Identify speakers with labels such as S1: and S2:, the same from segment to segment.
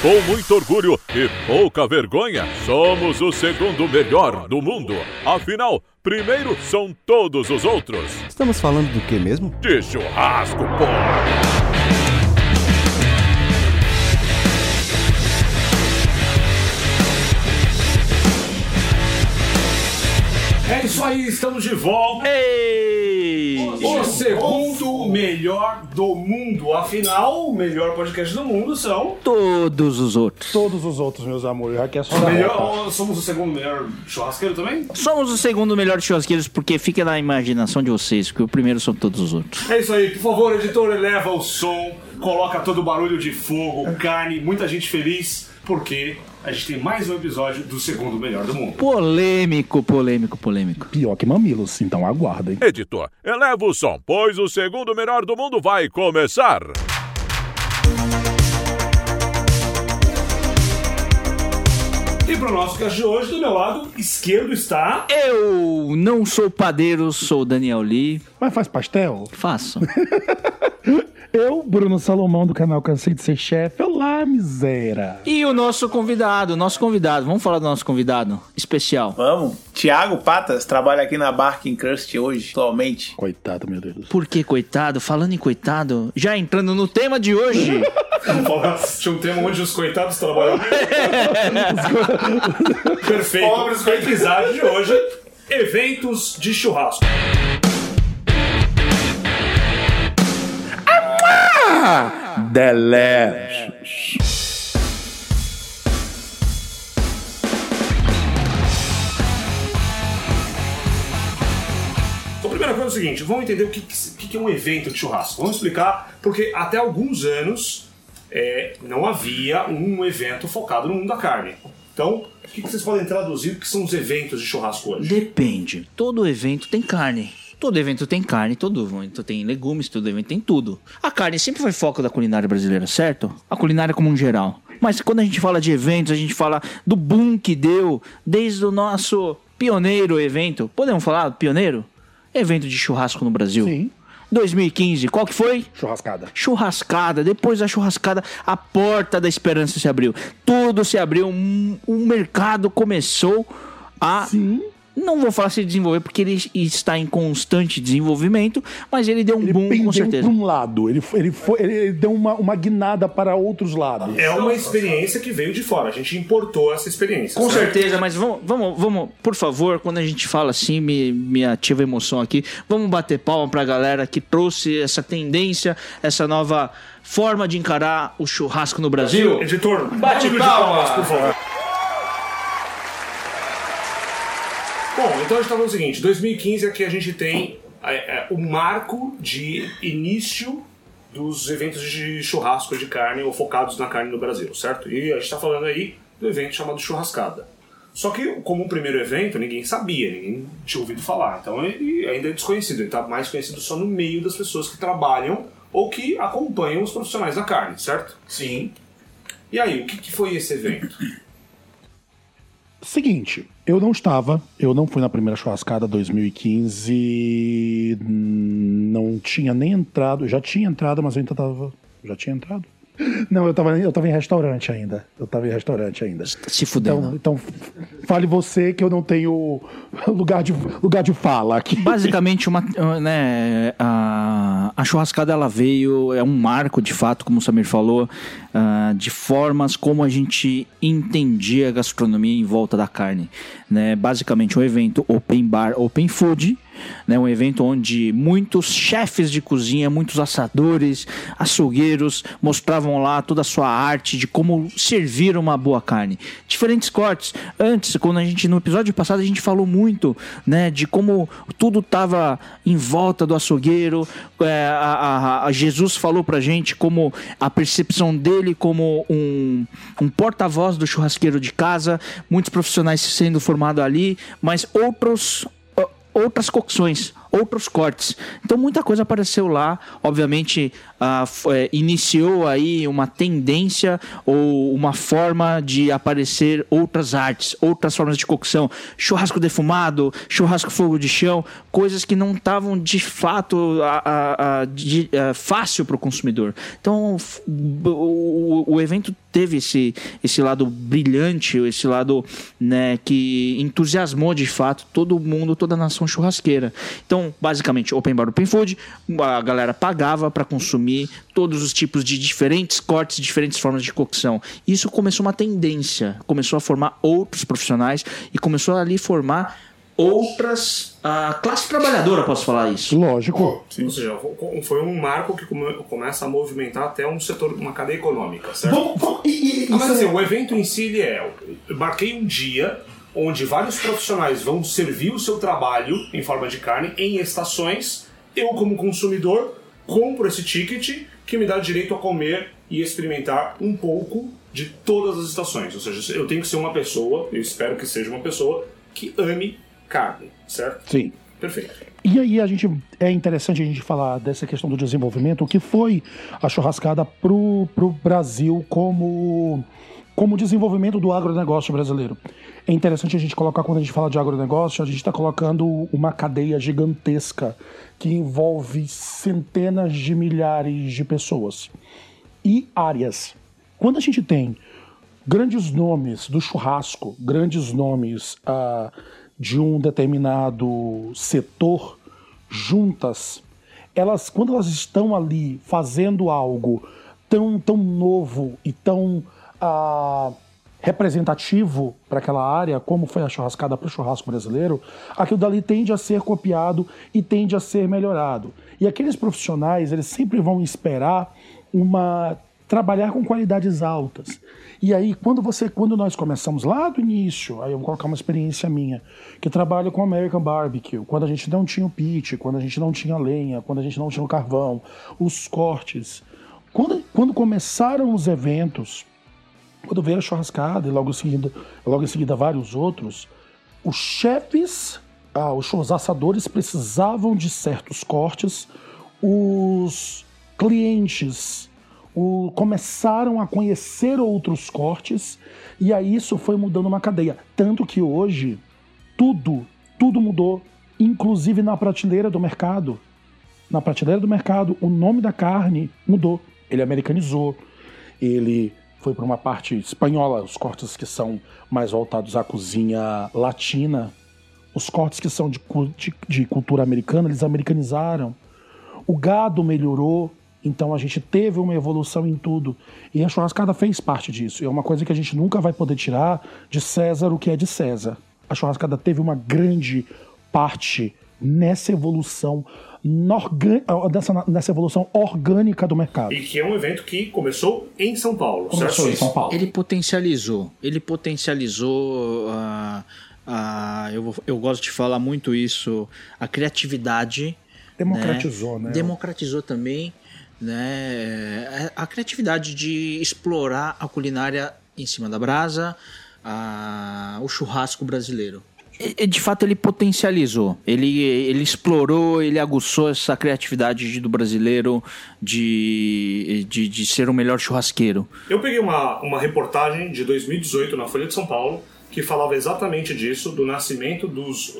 S1: Com muito orgulho e pouca vergonha, somos o segundo melhor do mundo. Afinal, primeiro são todos os outros.
S2: Estamos falando do que mesmo?
S1: De churrasco, pô!
S3: É isso aí, estamos de volta.
S4: Ei!
S3: O segundo melhor do mundo. Afinal, o melhor podcast do mundo são.
S4: Todos os outros.
S5: Todos os outros, meus amores. Que é só
S3: O
S5: da roupa.
S3: melhor, somos o segundo melhor churrasqueiro também?
S4: Somos o segundo melhor de churrasqueiros porque fica na imaginação de vocês, porque o primeiro são todos os outros.
S3: É isso aí, por favor, editor, eleva o som, coloca todo o barulho de fogo, carne, muita gente feliz, porque a gente tem mais um episódio do segundo melhor do mundo.
S4: Polêmico, polêmico, polêmico.
S5: Pior que mamilos, então aguardem.
S1: Editor, eleva o som, pois o segundo melhor do mundo vai começar.
S3: E pro nosso cast de hoje, do meu lado esquerdo está.
S4: Eu não sou padeiro, sou Daniel Lee.
S5: Mas faz pastel?
S4: Faço.
S5: Eu, Bruno Salomão, do canal Cansei de Ser Chefe. Olá, miséria.
S4: E o nosso convidado, nosso convidado. Vamos falar do nosso convidado especial.
S6: Vamos. Tiago Patas trabalha aqui na Barking Crust hoje, atualmente.
S5: Coitado, meu Deus.
S4: Por que coitado? Falando em coitado, já entrando no tema de hoje.
S3: Vamos falar de um tema onde os coitados trabalham. Perfeito.
S6: Pobres
S3: O episódio de hoje: eventos de churrasco.
S5: Delicious.
S3: Então, a primeira coisa é o seguinte: vamos entender o que, que, que é um evento de churrasco. Vamos explicar, porque até alguns anos é, não havia um evento focado no mundo da carne. Então, o que, que vocês podem traduzir que são os eventos de churrasco hoje?
S4: Depende. Todo evento tem carne. Todo evento tem carne, todo evento tem legumes, todo evento tem tudo. A carne sempre foi foco da culinária brasileira, certo? A culinária como um geral. Mas quando a gente fala de eventos, a gente fala do boom que deu desde o nosso pioneiro evento. Podemos falar pioneiro? Evento de churrasco no Brasil.
S5: Sim.
S4: 2015, qual que foi?
S5: Churrascada.
S4: Churrascada, depois da churrascada, a porta da esperança se abriu. Tudo se abriu, um- o mercado começou a.
S5: Sim.
S4: Não vou falar se desenvolver, porque ele está em constante desenvolvimento, mas ele deu um
S5: Ele
S4: boom com certeza.
S5: para um lado. Ele, foi- ele, foi, ele deu uma, uma guinada para outros lados.
S3: É uma experiência que veio de fora. A gente importou essa experiência.
S4: Com
S3: certo?
S4: certeza, mas vamos, vamos, vamos, por favor, quando a gente fala assim, me, me ativa a emoção aqui. Vamos bater palma pra galera que trouxe essa tendência, essa nova forma de encarar o churrasco no Brasil.
S3: Editor,
S4: Bate
S3: barulho de
S4: palma.
S3: por favor. Bom, então a gente tá falando o seguinte: 2015 é que a gente tem é, é, o marco de início dos eventos de churrasco de carne ou focados na carne no Brasil, certo? E a gente está falando aí do evento chamado Churrascada. Só que, como um primeiro evento, ninguém sabia, ninguém tinha ouvido falar. Então ele ainda é desconhecido, ele está mais conhecido só no meio das pessoas que trabalham ou que acompanham os profissionais da carne, certo?
S6: Sim.
S3: E aí, o que, que foi esse evento?
S5: Seguinte, eu não estava, eu não fui na primeira churrascada 2015, não tinha nem entrado, já tinha entrado, mas eu ainda tava, já tinha entrado? Não, eu tava, eu tava em restaurante ainda, eu tava em restaurante ainda.
S4: Se fudendo.
S5: Então, então fale você que eu não tenho lugar de, lugar de fala aqui.
S4: Basicamente, uma, né, a, a churrascada ela veio, é um marco de fato, como o Samir falou, ah, de formas como a gente entendia a gastronomia em volta da carne. Né? Basicamente, um evento open bar, open food, né? um evento onde muitos chefes de cozinha, muitos assadores, açougueiros mostravam lá toda a sua arte de como servir uma boa carne. Diferentes cortes. Antes, quando a gente no episódio passado a gente falou muito, né, de como tudo estava em volta do açougueiro. É, a, a- a Jesus falou pra gente como a percepção dele como um, um porta-voz do churrasqueiro de casa, muitos profissionais sendo formados ali, mas outros outras cocções, outros cortes. Então muita coisa apareceu lá, obviamente ah, é, iniciou aí uma tendência ou uma forma de aparecer outras artes, outras formas de cocção, churrasco defumado, churrasco fogo de chão, coisas que não estavam de fato a, a, a, de, a fácil para o consumidor. Então o, o evento teve esse, esse lado brilhante, esse lado né, que entusiasmou de fato todo mundo, toda a nação churrasqueira. Então, basicamente, Open Bar Open Food, a galera pagava para consumir todos os tipos de diferentes cortes, diferentes formas de cocção. Isso começou uma tendência, começou a formar outros profissionais e começou ali formar outras. A classe trabalhadora, posso falar isso?
S5: Lógico.
S3: Sim. Ou seja, foi um marco que come, começa a movimentar até um setor, uma cadeia econômica, certo?
S5: Vamos, vamos, e, e,
S3: ah, mas assim, o evento em si ele é. Eu marquei um dia onde vários profissionais vão servir o seu trabalho em forma de carne em estações. Eu, como consumidor, compro esse ticket que me dá direito a comer e experimentar um pouco de todas as estações. Ou seja, eu tenho que ser uma pessoa, eu espero que seja uma pessoa, que ame carne, certo?
S5: Sim.
S3: Perfeito.
S5: E aí a gente é interessante a gente falar dessa questão do desenvolvimento, o que foi a churrascada pro, pro Brasil como como desenvolvimento do agronegócio brasileiro. É interessante a gente colocar, quando a gente fala de agronegócio, a gente está colocando uma cadeia gigantesca que envolve centenas de milhares de pessoas e áreas. Quando a gente tem grandes nomes do churrasco, grandes nomes uh, de um determinado setor juntas, elas quando elas estão ali fazendo algo tão tão novo e tão uh, representativo para aquela área, como foi a churrascada para o churrasco brasileiro, aquilo dali tende a ser copiado e tende a ser melhorado. E aqueles profissionais, eles sempre vão esperar uma trabalhar com qualidades altas. E aí, quando você, quando nós começamos lá do início, aí eu vou colocar uma experiência minha, que trabalho com American Barbecue, quando a gente não tinha o pit, quando a gente não tinha lenha, quando a gente não tinha o carvão, os cortes. Quando, quando começaram os eventos, quando veio a churrascada e logo em seguida, logo em seguida vários outros, os chefes, ah, os assadores precisavam de certos cortes, os clientes o, começaram a conhecer outros cortes e aí isso foi mudando uma cadeia. Tanto que hoje tudo, tudo mudou, inclusive na prateleira do mercado. Na prateleira do mercado, o nome da carne mudou. Ele americanizou, ele foi para uma parte espanhola, os cortes que são mais voltados à cozinha latina. Os cortes que são de, de, de cultura americana, eles americanizaram. O gado melhorou, então a gente teve uma evolução em tudo. E a churrascada fez parte disso. E é uma coisa que a gente nunca vai poder tirar de César o que é de César. A churrascada teve uma grande parte nessa evolução nessa, nessa evolução orgânica do mercado.
S3: E que é um evento que começou em São Paulo,
S5: começou
S3: certo?
S5: em São Paulo.
S4: Ele potencializou, ele potencializou uh, uh, eu, eu gosto de falar muito isso, a criatividade.
S5: Democratizou, né? né?
S4: Democratizou também né? A criatividade de explorar a culinária em cima da brasa, a, o churrasco brasileiro. De fato, ele potencializou, ele, ele explorou, ele aguçou essa criatividade do brasileiro de, de, de ser o melhor churrasqueiro.
S3: Eu peguei uma, uma reportagem de 2018 na Folha de São Paulo que falava exatamente disso, do nascimento dos.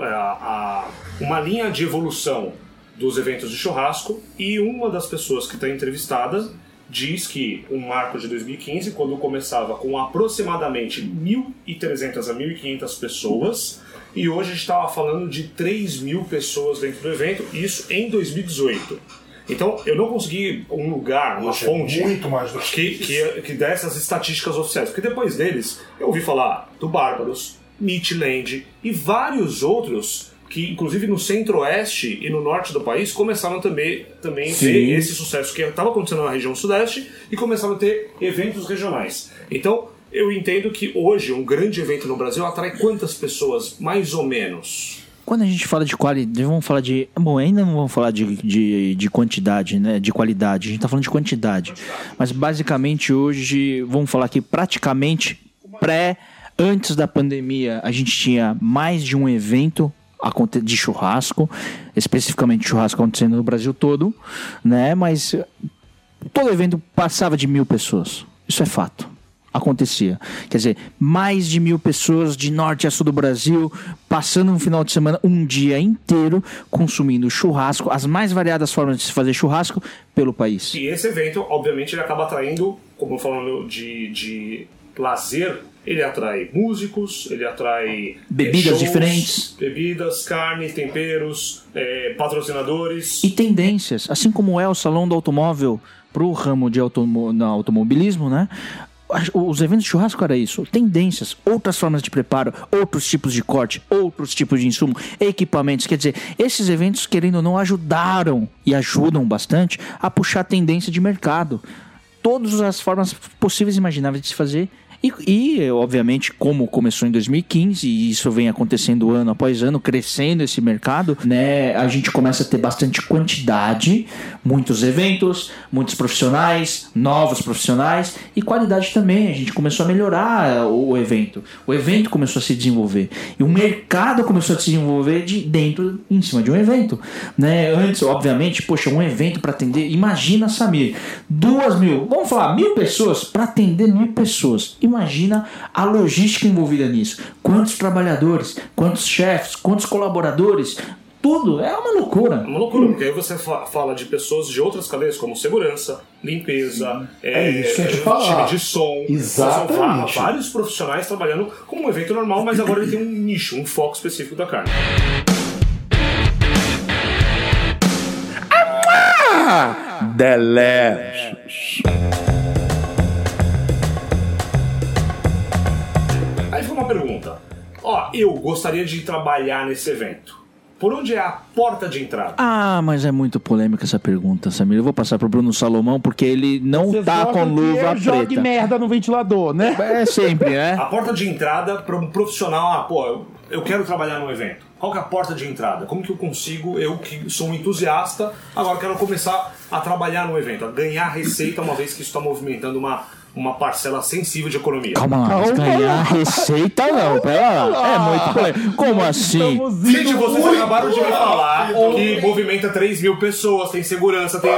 S3: A, a, uma linha de evolução dos eventos de churrasco e uma das pessoas que está entrevistada diz que um marco de 2015, quando começava com aproximadamente 1.300 a 1.500 pessoas, e hoje a gente estava falando de 3 mil pessoas dentro do evento, isso em 2018. Então, eu não consegui um lugar, uma Poxa, fonte
S5: muito mais do
S3: que, que, que dessas estatísticas oficiais. Porque depois deles, eu ouvi falar do Bárbaros, Meatland e vários outros que inclusive no centro-oeste e no norte do país começaram também, também a ter esse sucesso que estava acontecendo na região sudeste e começaram a ter eventos regionais. Então, eu entendo que hoje um grande evento no Brasil atrai quantas pessoas, mais ou menos?
S4: Quando a gente fala de qualidade, vamos falar de. Bom, ainda não vamos falar de, de, de quantidade, né? De qualidade. A gente está falando de quantidade. Mas basicamente hoje, vamos falar que praticamente pré. Antes da pandemia, a gente tinha mais de um evento de churrasco, especificamente churrasco acontecendo no Brasil todo, né? Mas todo evento passava de mil pessoas. Isso é fato. Acontecia. Quer dizer, mais de mil pessoas de norte a sul do Brasil passando um final de semana, um dia inteiro, consumindo churrasco, as mais variadas formas de se fazer churrasco pelo país.
S3: E esse evento, obviamente, ele acaba atraindo, como falando de, de lazer, ele atrai músicos, ele atrai
S4: Bebidas
S3: eh, shows,
S4: diferentes.
S3: bebidas, carne, temperos, eh, patrocinadores.
S4: E tendências, assim como é o salão do automóvel para o ramo de automo automobilismo, né? Os eventos de churrasco era isso, tendências, outras formas de preparo, outros tipos de corte, outros tipos de insumo, equipamentos. Quer dizer, esses eventos, querendo ou não, ajudaram e ajudam bastante a puxar a tendência de mercado. Todas as formas possíveis e imagináveis de se fazer. E, e, obviamente, como começou em 2015, e isso vem acontecendo ano após ano, crescendo esse mercado, né? A gente começa a ter bastante quantidade, muitos eventos, muitos profissionais, novos profissionais e qualidade também. A gente começou a melhorar o, evento. O evento começou a se desenvolver. E o mercado começou a se desenvolver de dentro, em cima de um evento. Né? Antes, obviamente, poxa, um evento para atender. Imagina, Samir, duas mil, vamos falar, mil pessoas para atender mil pessoas. Imagina a logística envolvida nisso. Quantos trabalhadores, quantos chefes, quantos colaboradores. Tudo é uma loucura.
S3: É uma loucura, porque aí você fa- fala de pessoas de outras cadeias, como segurança, limpeza,
S5: É isso que falar.
S3: time de som.
S5: Exatamente.
S3: São vários profissionais trabalhando como um evento normal, mas agora ele tem um nicho, um foco específico da carne. Aí eu gostaria de trabalhar nesse evento. Por onde é a porta de entrada?
S4: Ah, mas é muito polêmica essa pergunta, Samir. Eu vou passar pro Bruno Salomão porque ele não
S5: Você
S4: tá com luva
S5: eu jogue
S4: preta.
S5: merda no ventilador, né?
S4: É sempre, né?
S3: A porta de entrada para um profissional, ah, pô, eu, eu quero trabalhar no evento. Qual que é a porta de entrada? Como que eu consigo, eu que sou um entusiasta, agora quero começar a trabalhar no evento, a ganhar receita, uma vez que isso está movimentando uma, uma parcela sensível de economia.
S4: Calma lá,
S5: Calma
S4: ganhar
S5: lá.
S4: receita não, pera lá. É muito polêmico. Como assim?
S3: Gente, vocês
S5: muito
S3: acabaram de me falar que movimenta 3 mil pessoas, tem segurança, tem,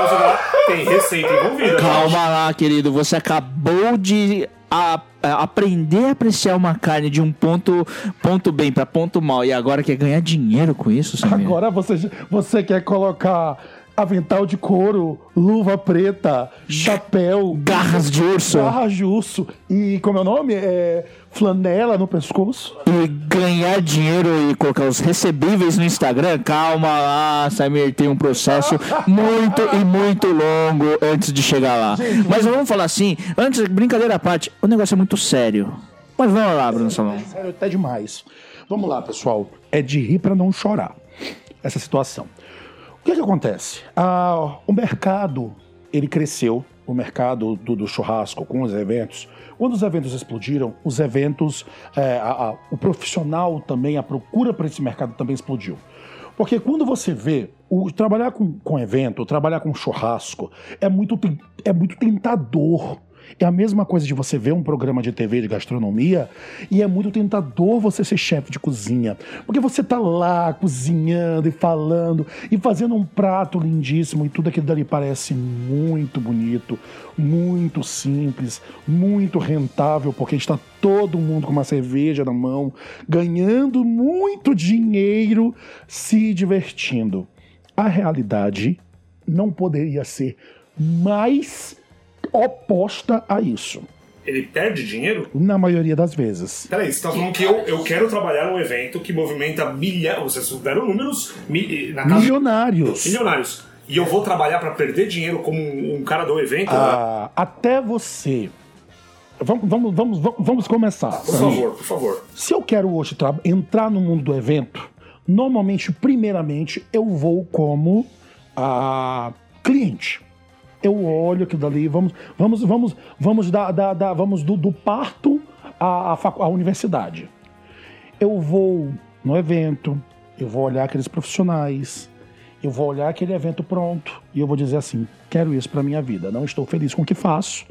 S3: tem receita envolvida.
S4: Calma lá, querido. Você acabou de a- a- aprender a apreciar uma carne de um ponto, ponto bem pra ponto mal e agora quer ganhar dinheiro com isso, Samir?
S5: Agora você, você quer colocar avental de couro, luva preta, chapéu,
S4: Garras de urso.
S5: garras de urso e como é o nome? É flanela no pescoço.
S4: E ganhar dinheiro e colocar os recebíveis no Instagram, calma lá, Samir, tem um processo muito e muito longo antes de chegar lá. Mas vamos falar assim, antes, brincadeira à parte, o negócio é muito sério. Mas vamos lá, Bruno Salão.
S5: Sério, até demais. Vamos lá, pessoal. É de rir pra não chorar. Essa situação. O que que acontece? Ah, o mercado, ele cresceu. O mercado do, do churrasco com os eventos. Quando os eventos explodiram, os eventos, é, a- a- o profissional também, a procura para esse mercado também explodiu. Porque quando você vê o trabalhar com, com evento, trabalhar com churrasco, é muito, é muito tentador. É a mesma coisa de você ver um programa de TV de gastronomia e é muito tentador você ser chefe de cozinha. Porque você tá lá cozinhando e falando e fazendo um prato lindíssimo e tudo aquilo dali parece muito bonito, muito simples, muito rentável, porque está todo mundo com uma cerveja na mão, ganhando muito dinheiro, se divertindo. A realidade não poderia ser mais oposta a isso,
S3: Ele perde dinheiro?
S5: na maioria das vezes.
S3: Peraí, você tá falando que eu, eu quero trabalhar num evento que movimenta milhares. Vocês deram números mi- casa
S5: Milionários.
S3: milionários. E eu vou trabalhar pra perder dinheiro como um, um cara do evento?
S5: Ah, até você. Vamos, vamos, vamos, vamos- começar.
S3: Por favor, por favor.
S5: Se eu quero hoje tra- entrar no mundo do evento, normalmente, primeiramente, eu vou como a cliente. Eu olho aquilo dali, vamos, vamos, vamos, vamos dar, dar- dar- vamos do, do parto à, à, facu- à universidade. Eu vou no evento, eu vou olhar aqueles profissionais, eu vou olhar aquele evento pronto e eu vou dizer assim: quero isso para minha vida. Não estou feliz com o que faço.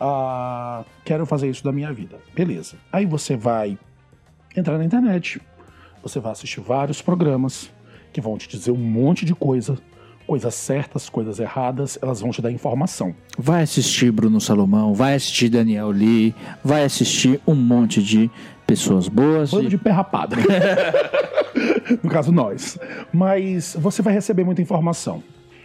S5: ah, quero fazer isso da minha vida. Beleza. Aí você vai entrar na internet, Você vai assistir vários programas que vão te dizer um monte de coisa, coisas certas, coisas erradas, elas vão te dar informação.
S4: Vai assistir Bruno Salomão, vai assistir Daniel Lee, vai assistir um monte de pessoas boas.
S5: Bando
S4: e-
S5: de pé rapado. no caso, nós. Mas você vai receber muita informação.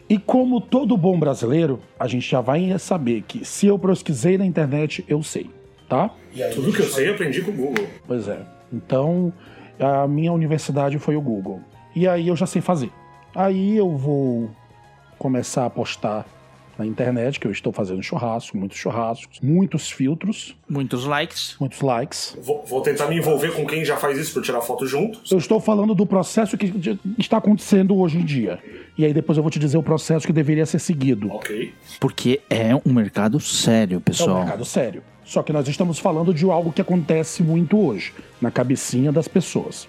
S5: E como todo bom brasileiro, a gente já vai saber que se eu pesquisei na internet, eu sei, tá?
S3: Tudo que eu sei eu aprendi com o Google.
S5: Pois é. Então, a minha universidade foi o Google. E aí eu já sei fazer. Aí eu vou começar a postar na internet que eu estou fazendo churrasco, muitos churrascos, muitos filtros,
S4: Muitos likes.
S5: muitos likes.
S3: Vou, vou tentar me envolver com quem já faz isso eu tirar foto junto.
S5: Eu estou falando do processo que está acontecendo hoje em dia. E aí depois eu vou te dizer o processo que deveria ser seguido.
S3: Ok.
S4: Porque é um mercado sério,
S5: É um
S4: pessoal.
S5: mercado sério. Só que nós estamos falando de algo que acontece muito hoje, na cabecinha das pessoas.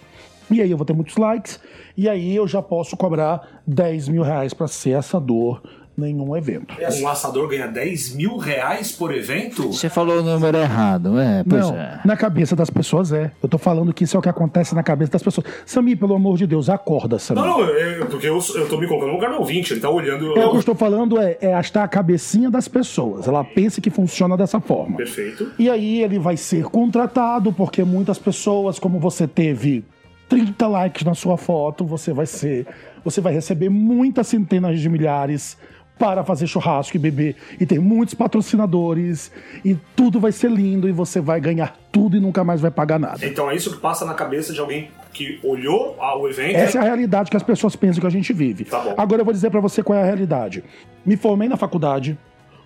S5: E aí eu vou ter muitos likes, e aí eu já posso cobrar 10 mil reais para ser assador em um evento.
S3: Um assador ganha 10 mil reais por evento?
S4: Você falou o número errado, é, pois
S5: Não,
S4: é.
S5: na cabeça das pessoas é. Eu tô falando que isso é o que acontece na cabeça das pessoas. Samir, pelo amor de Deus, acorda, Samir.
S3: Não, não, é, porque eu, eu tô me colocando no lugar do ouvinte, ele tá olhando.
S5: É, o que eu estou falando é, é estar a cabecinha das pessoas. Ela pensa que funciona dessa forma.
S3: Perfeito.
S5: E aí ele vai ser contratado, porque muitas pessoas, como você teve 30 likes na sua foto, você vai ser. Você vai receber muitas centenas de milhares para fazer churrasco e beber e ter muitos patrocinadores e tudo vai ser lindo e você vai ganhar tudo e nunca mais vai pagar nada.
S3: Então é isso que passa na cabeça de alguém que olhou ao evento.
S5: Essa é a realidade que as pessoas pensam que a gente vive.
S3: Tá.
S5: Agora eu vou dizer pra você qual é a realidade. Me formei na faculdade.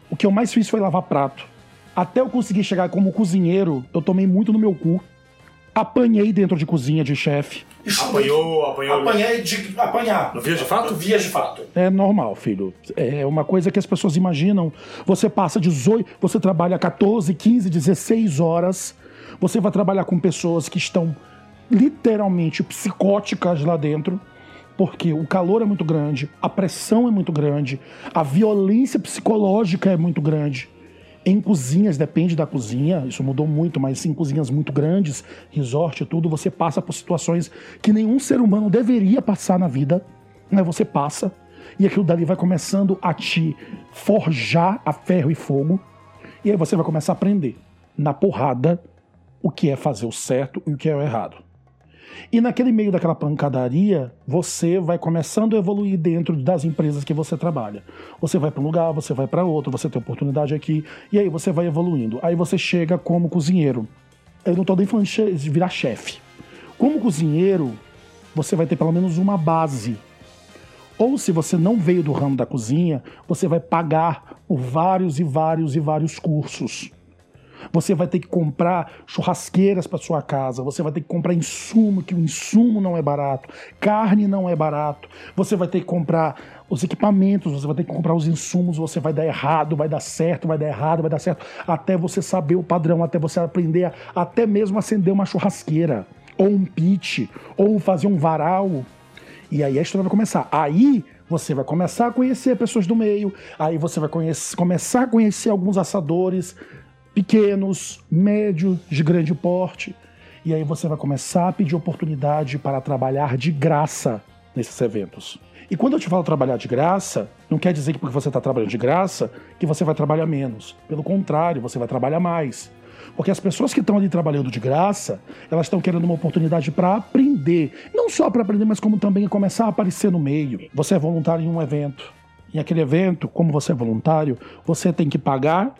S5: O que eu mais fiz foi lavar prato. Até eu conseguir chegar como cozinheiro, eu tomei muito no meu cu. Apanhei dentro de cozinha de chefe.
S3: Apanhou, apanhou.
S2: Apanhei de apanhar.
S3: No Vias de Fato?
S2: Vias de fato.
S5: É normal, filho. É uma coisa que as pessoas imaginam. Você passa 18, você trabalha 14, 15, 16 horas. Você vai trabalhar com pessoas que estão literalmente psicóticas lá dentro. Porque o calor é muito grande, a pressão é muito grande, a violência psicológica é muito grande. Em cozinhas, depende da cozinha, isso mudou muito, mas em cozinhas muito grandes, resort e tudo, você passa por situações que nenhum ser humano deveria passar na vida, né? Você passa, e aquilo dali vai começando a te forjar a ferro e fogo, e aí você vai começar a aprender, na porrada, o que é fazer o certo e o que é o errado. E naquele meio daquela pancadaria, você vai começando a evoluir dentro das empresas que você trabalha. Você vai para um lugar, você vai para outro, você tem oportunidade aqui, e aí você vai evoluindo. Aí você chega como cozinheiro. Eu não estou nem falando de virar chefe. Como cozinheiro, você vai ter pelo menos uma base. Ou se você não veio do ramo da cozinha, você vai pagar por vários e vários e vários cursos. Você vai ter que comprar churrasqueiras para sua casa, você vai ter que comprar insumo, que o insumo não é barato, carne não é barato. Você vai ter que comprar os equipamentos, você vai ter que comprar os insumos, você vai dar errado, vai dar certo, vai dar errado, vai dar certo, até você saber o padrão, até você aprender a, até mesmo acender uma churrasqueira, ou um pit, ou fazer um varal. E aí a história vai começar. Aí você vai começar a conhecer pessoas do meio, aí você vai conhecer- começar a conhecer alguns assadores pequenos, médios, de grande porte. E aí você vai começar a pedir oportunidade para trabalhar de graça nesses eventos. E quando eu te falo trabalhar de graça, não quer dizer que porque você está trabalhando de graça, que você vai trabalhar menos. Pelo contrário, você vai trabalhar mais. Porque as pessoas que estão ali trabalhando de graça, elas estão querendo uma oportunidade para aprender. Não só para aprender, mas como também começar a aparecer no meio. Você é voluntário em um evento. E aquele evento, como você é voluntário, você tem que pagar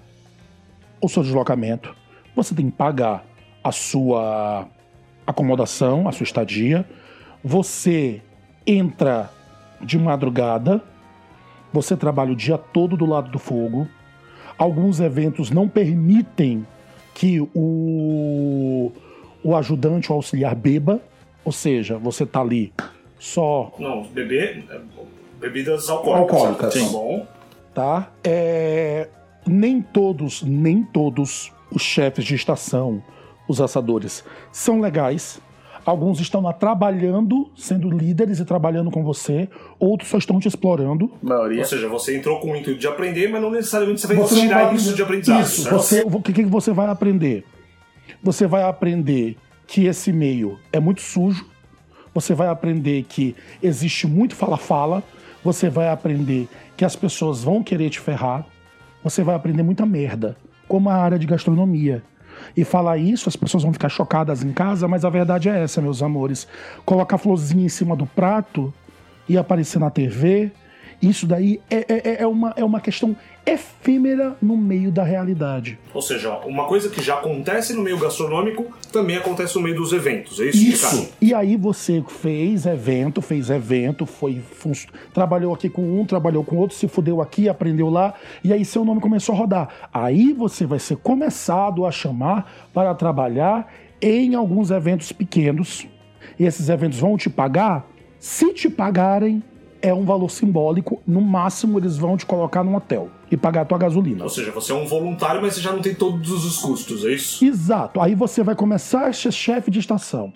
S5: o seu deslocamento, você tem que pagar a sua acomodação, a sua estadia, você entra de madrugada, você trabalha o dia todo do lado do fogo. Alguns eventos não permitem que o, o ajudante ou auxiliar beba, ou seja, você tá ali só
S3: Não, beber. é, Bebidas alcoólicas.
S2: Alcoólicas.
S3: Tá bom.
S5: tá? É, nem todos, nem todos os chefes de estação, os assadores, são legais. Alguns estão lá trabalhando, sendo líderes e trabalhando com você. Outros só estão te explorando.
S6: maioria.
S3: Ou seja, você entrou com o intuito de aprender, mas não necessariamente você vai
S5: Você
S3: tirar
S5: vai-
S3: isso de aprendizado.
S5: Isso.
S3: certo?
S5: Você, o que, que você vai aprender? Você vai aprender que esse meio é muito sujo. você vai aprender que existe muito fala-fala, você vai aprender que as pessoas vão querer te ferrar, você vai aprender muita merda, como a área de gastronomia. E falar isso, as pessoas vão ficar chocadas em casa, mas a verdade é essa, meus amores. Colocar florzinha em cima do prato e aparecer na TV, isso daí é, é, é, uma, é uma questão efêmera no meio da realidade.
S3: Ou seja, uma coisa que já acontece no meio gastronômico também acontece no meio dos eventos. É isso,
S5: Isso. E aí você fez evento, fez evento, foi trabalhou aqui com um, trabalhou com outro, se fudeu aqui, aprendeu lá, e aí seu nome começou a rodar. Aí você vai ser começado a chamar para trabalhar em alguns eventos pequenos. E esses eventos vão te pagar? Se te pagarem, é um valor simbólico. No máximo, eles vão te colocar num hotel e pagar a tua gasolina.
S3: Ou seja, você é um voluntário, mas você já não tem todos os custos, é isso?
S5: Exato. Aí você vai começar a ser chefe de estação.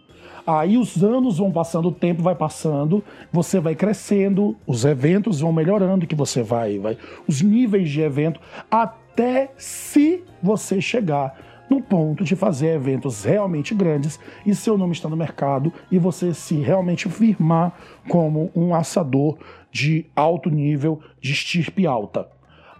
S5: Aí os anos vão passando, o tempo vai passando, você vai crescendo, os eventos vão melhorando, que você vai, vai, os níveis de evento, até se você chegar no ponto de fazer eventos realmente grandes e seu nome está no mercado e você se realmente firmar como um assador de alto nível, de estirpe alta.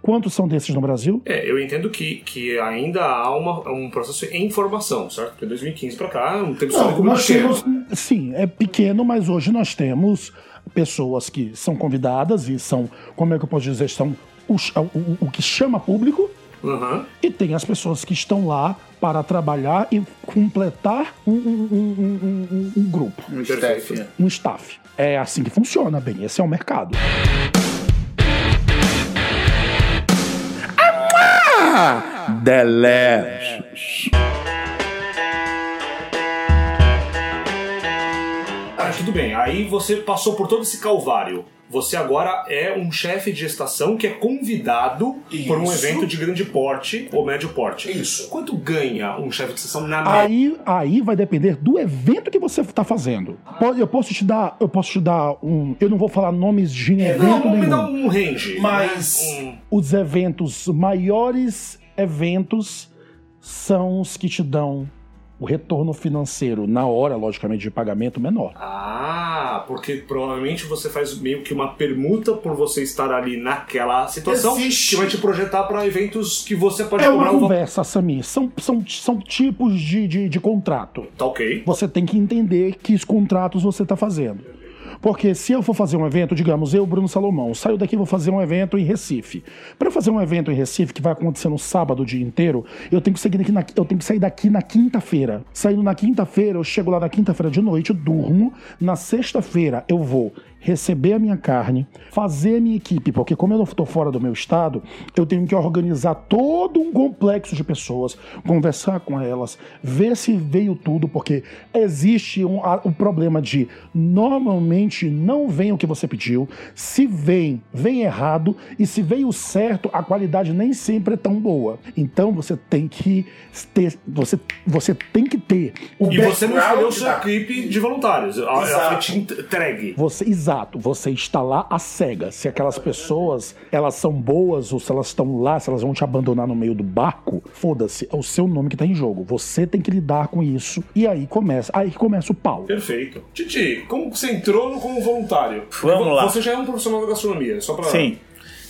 S5: Quantos são desses no Brasil?
S3: É, eu entendo que, que ainda há uma, um processo em formação, certo? Porque 2015 pra cá um tempo histórico muito
S5: nós temos, sim, é pequeno, mas hoje nós temos pessoas que são convidadas e são, como é que eu posso dizer, são o, o- o que chama público
S3: Aham.
S5: e tem as pessoas que estão lá para trabalhar e completar um, um- um- um- grupo,
S6: Um staff.
S5: um staff. É assim que funciona, bem, esse é o mercado.
S6: Delete.
S3: Ah, tudo bem. Aí você passou por todo esse calvário. Você agora é um chefe de estação que é convidado por um
S5: Isso.
S3: evento de grande porte ou médio porte.
S5: Isso.
S3: Quanto ganha um chefe de estação na média?
S5: Aí, aí vai depender do evento que você está fazendo. Eu posso te dar, eu posso te dar um, eu não vou falar nomes de evento
S3: Não, me
S5: nenhum.
S3: dá um range.
S5: Mas
S3: Um-
S5: os eventos, maiores eventos, são os que te dão o retorno financeiro na hora, logicamente, de pagamento menor.
S3: Ah, porque provavelmente você faz meio que uma permuta por você estar ali naquela situação
S5: Existe.
S3: que vai te projetar para eventos que você pode
S5: É uma
S3: um
S5: conversa, Samir. São, são, são tipos de, de, de contrato.
S3: Tá ok.
S5: Você tem que entender que os contratos você está fazendo. Porque se eu for fazer um evento, digamos, eu, Bruno Salomão, saio daqui e vou fazer um evento em Recife. Para fazer um evento em Recife que vai acontecer no sábado o dia inteiro, eu tenho que sair daqui na, eu tenho que sair daqui na quinta-feira. Saindo na quinta-feira, eu chego lá na quinta-feira de noite, eu durmo. Na sexta-feira eu vou receber a minha carne, fazer a minha equipe, porque como eu não estou fora do meu estado, eu tenho que organizar todo um complexo de pessoas, conversar com elas, ver se veio tudo, porque existe um, a- o problema de normalmente não vem o que você pediu, se vem, vem errado, e se veio certo, a qualidade nem sempre é tão boa. Então você tem que ter, você, você tem que ter o
S3: E você não escolheu sua equipe de voluntários. Ela
S6: Exato.
S3: foi te entregue.
S5: Você, exato, você está lá a cega. Se aquelas pessoas elas são boas ou se elas estão lá, se elas vão te abandonar no meio do barco, foda-se, é o seu nome que tá em jogo. Você tem que lidar com isso. E aí começa, aí que começa o pau.
S3: Perfeito. Titi, como você entrou no- como voluntário?
S6: Vamos lá.
S3: Você já é um profissional da gastronomia, só pra...
S6: Sim.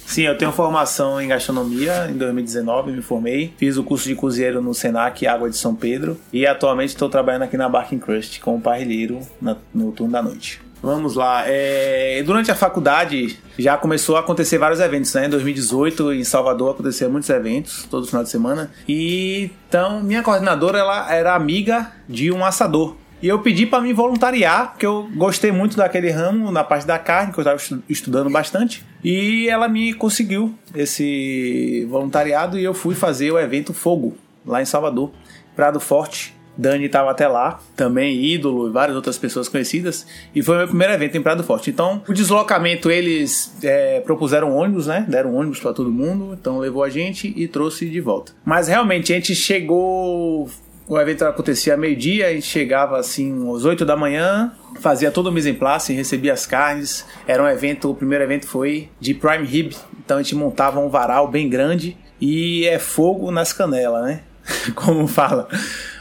S6: Sim, eu tenho formação em gastronomia. Em 2019 me formei. Fiz o curso de cozinheiro no Senac Água de São Pedro. E atualmente estou trabalhando aqui na Barking Crust como parrilheiro no turno da noite. Vamos lá. é, durante a faculdade já começou a acontecer vários eventos, né? Em 2018 em Salvador aconteceram muitos eventos, todo final de semana. E então minha coordenadora ela era amiga de um assador. E eu pedi para me voluntariar, porque eu gostei muito daquele ramo na parte da carne, que eu estava estudando bastante. E ela me conseguiu esse voluntariado e eu fui fazer o evento Fogo, lá em Salvador, Prado Forte. Dani estava até lá, também ídolo e várias outras pessoas conhecidas. E foi o meu primeiro evento em Prado Forte. Então, o deslocamento, eles é, propuseram ônibus, né? Deram ônibus para todo mundo. Então, levou a gente e trouxe de volta. Mas realmente, a gente chegou o evento acontecia meio-dia, a gente chegava assim às 8 da manhã, fazia todo o mise en place, recebia as carnes. Era um evento, o primeiro evento foi de prime rib, então a gente montava um varal bem grande e é fogo nas canelas, né? Como fala.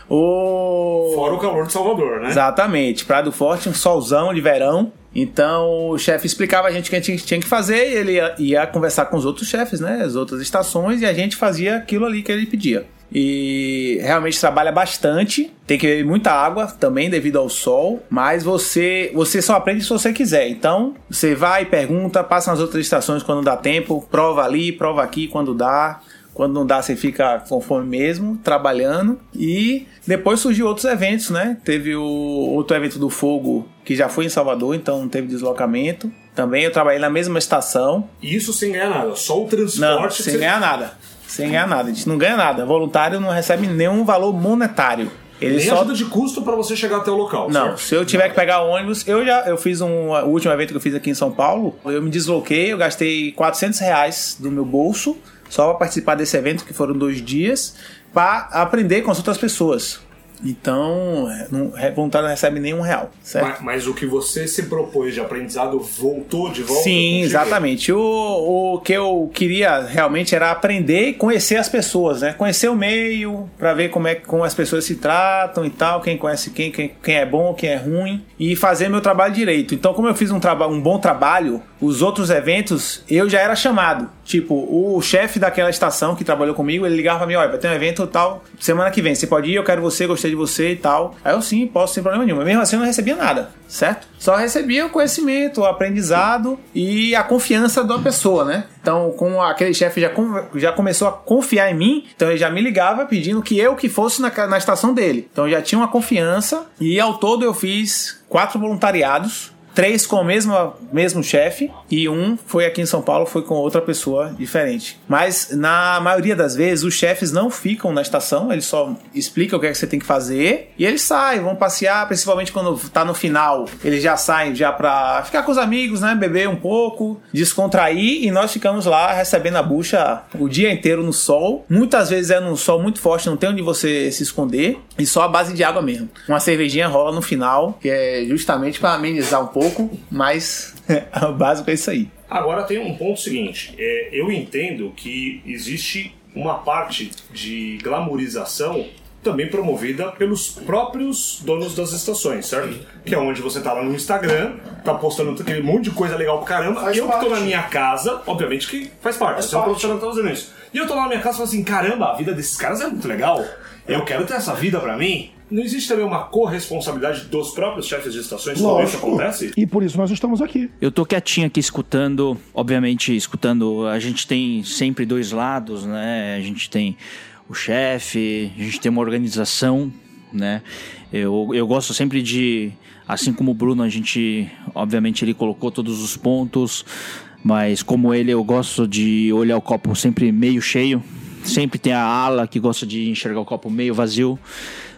S6: O...
S3: Fora o calor de Salvador, né?
S6: Exatamente. Praia do Forte, um solzão de verão. Então o chefe explicava a gente o que a gente tinha que fazer e ele ia, ia conversar com os outros chefes, né? As outras estações, e a gente fazia aquilo ali que ele pedia. E realmente trabalha bastante. Tem que beber muita água também devido ao sol. Mas você você só aprende se você quiser. Então você vai, pergunta, passa nas outras estações quando dá tempo, prova ali, prova aqui quando dá. Quando não dá, você fica com fome mesmo, trabalhando. E depois surgiu outros eventos, né? Teve o outro evento do fogo que já foi em Salvador, então não teve deslocamento. Também eu trabalhei na mesma estação.
S3: Isso sem ganhar nada, só o transporte.
S6: Não, sem
S3: você-
S6: ganhar nada. Sem ganhar nada. A gente não ganha nada. Voluntário não recebe nenhum valor monetário. Ele
S3: Nem
S6: só
S3: ajuda de custo pra você chegar até o local.
S6: Não,
S3: certo?
S6: se eu tiver que pegar ônibus, eu já eu fiz um o último evento que eu fiz aqui em São Paulo, eu me desloquei, eu gastei 400 reais do meu bolso só para participar desse evento que foram dois dias para aprender com as outras pessoas. Então, é, não, é, voluntário não recebe nenhum real, certo?
S3: Mas, mas o que você se propôs de aprendizado voltou de volta?
S6: Sim, exatamente. O, o que eu queria realmente era aprender e conhecer as pessoas, né? Conhecer o meio, para ver como é como as pessoas se tratam e tal, quem conhece quem, quem, quem é bom, quem é ruim, e fazer meu trabalho direito. Então, como eu fiz um, traba um bom trabalho, os outros eventos eu já era chamado. Tipo, o chefe daquela estação que trabalhou comigo, ele ligava pra mim, olha, vai ter um evento tal, semana que vem, você pode ir, eu quero você, gostei de você e tal. Aí eu sim, posso, sem problema nenhum. Mas mesmo assim eu não recebia nada, certo? Só recebia o conhecimento, o aprendizado e a confiança da pessoa, né? Então, com aquele chefe já, já começou a confiar em mim, então ele já me ligava pedindo que eu que fosse na, na estação dele. Então já tinha uma confiança e ao todo eu fiz quatro voluntariados três com o mesmo, mesmo chefe e um foi aqui em São Paulo, foi com outra pessoa diferente. Mas na maioria das vezes os chefes não ficam na estação, eles só explicam o que é que você tem que fazer e eles saem, vão passear, principalmente quando tá no final. Eles já saem já pra ficar com os amigos, né, beber um pouco, descontrair e nós ficamos lá recebendo a bucha o dia inteiro no sol. Muitas vezes é num sol muito forte, não tem onde você se esconder e só a base de água mesmo. Uma cervejinha rola no final, que é justamente para amenizar um pouco, mas o básico é isso aí.
S3: Agora tem um ponto seguinte: é, eu entendo que existe uma parte de glamorização também promovida pelos próprios donos das estações, certo? Que é onde você tá lá no Instagram, tá postando aquele monte de coisa legal pra caramba.
S5: Faz
S3: e eu que tô
S5: parte.
S3: na minha casa, obviamente que faz parte, você é um
S5: parte.
S3: profissional que tá fazendo isso. E eu tô lá na minha casa e falo assim: caramba, a vida desses caras é muito legal. Eu quero ter essa vida pra mim. Não existe também uma corresponsabilidade dos próprios chefes de estações quando isso acontece?
S5: E por isso nós estamos aqui.
S4: Eu tô quietinho aqui escutando, obviamente escutando, a gente tem sempre dois lados, né? A gente tem o chefe, a gente tem uma organização, né? Eu, eu gosto sempre de, assim como o Bruno, a gente, obviamente ele colocou todos os pontos, mas como ele eu gosto de olhar o copo sempre meio cheio, sempre tem a ala que gosta de enxergar o copo meio vazio.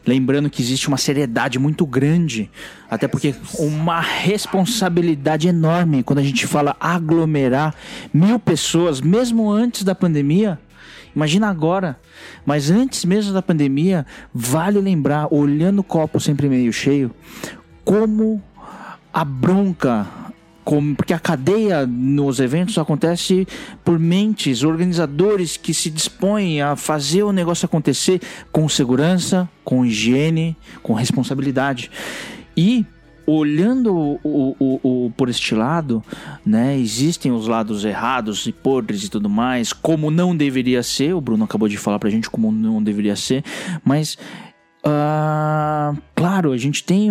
S4: Lembrando que existe uma seriedade muito grande, até porque uma responsabilidade enorme quando a gente fala aglomerar mil pessoas, mesmo antes da pandemia. Imagina agora, mas antes mesmo da pandemia, vale lembrar, olhando o copo sempre meio cheio, como a bronca, como, porque a cadeia nos eventos acontece por mentes, organizadores que se dispõem a fazer o negócio acontecer com segurança, com higiene, com responsabilidade. E olhando o, o- o- por este lado, né, existem os lados errados e podres e tudo mais, como não deveria ser. O Bruno acabou de falar pra gente como não deveria ser, mas ah, claro, a gente tem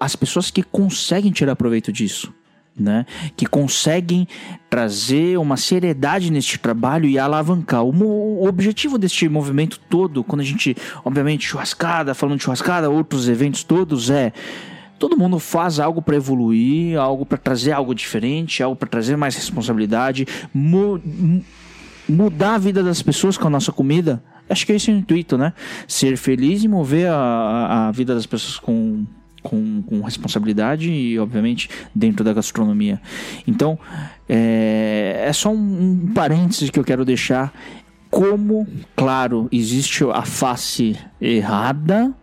S4: as pessoas que conseguem tirar proveito disso. Né? Que conseguem trazer uma seriedade neste trabalho e alavancar. O, o objetivo deste movimento todo, quando a gente, obviamente, churrascada, falando de churrascada, outros eventos todos, é todo mundo faz algo para evoluir, algo para trazer algo diferente, algo para trazer mais responsabilidade, mu- mu- mudar a vida das pessoas com a nossa comida. Acho que esse é o intuito, né? Ser feliz e mover a- a vida das pessoas com, com, com responsabilidade e, obviamente, dentro da gastronomia. Então, é, é só um, um parênteses que eu quero deixar. Como, claro, existe a face errada,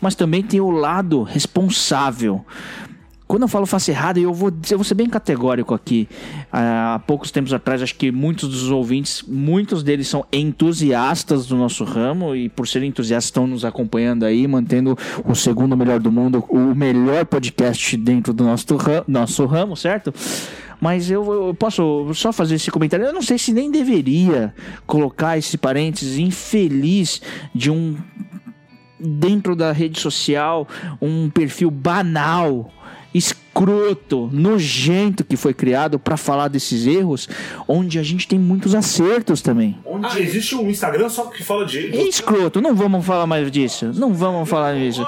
S4: mas também tem o lado responsável. Quando eu falo faço errado, eu vou, eu vou ser bem categórico aqui. Ah, há poucos tempos atrás, acho que muitos dos ouvintes, muitos deles são entusiastas do nosso ramo e por serem entusiastas estão nos acompanhando aí, mantendo o segundo melhor do mundo, o melhor podcast dentro do nosso, nosso ramo, certo? Mas eu, eu, posso só fazer esse comentário. Eu não sei se nem deveria colocar esse parênteses infeliz de um. Dentro da rede social, um perfil banal escroto, nojento que foi criado para falar desses erros, onde a gente tem muitos acertos também.
S3: Onde ah, existe um Instagram só que fala de.
S4: É escroto, não vamos falar mais disso. Não vamos falar disso.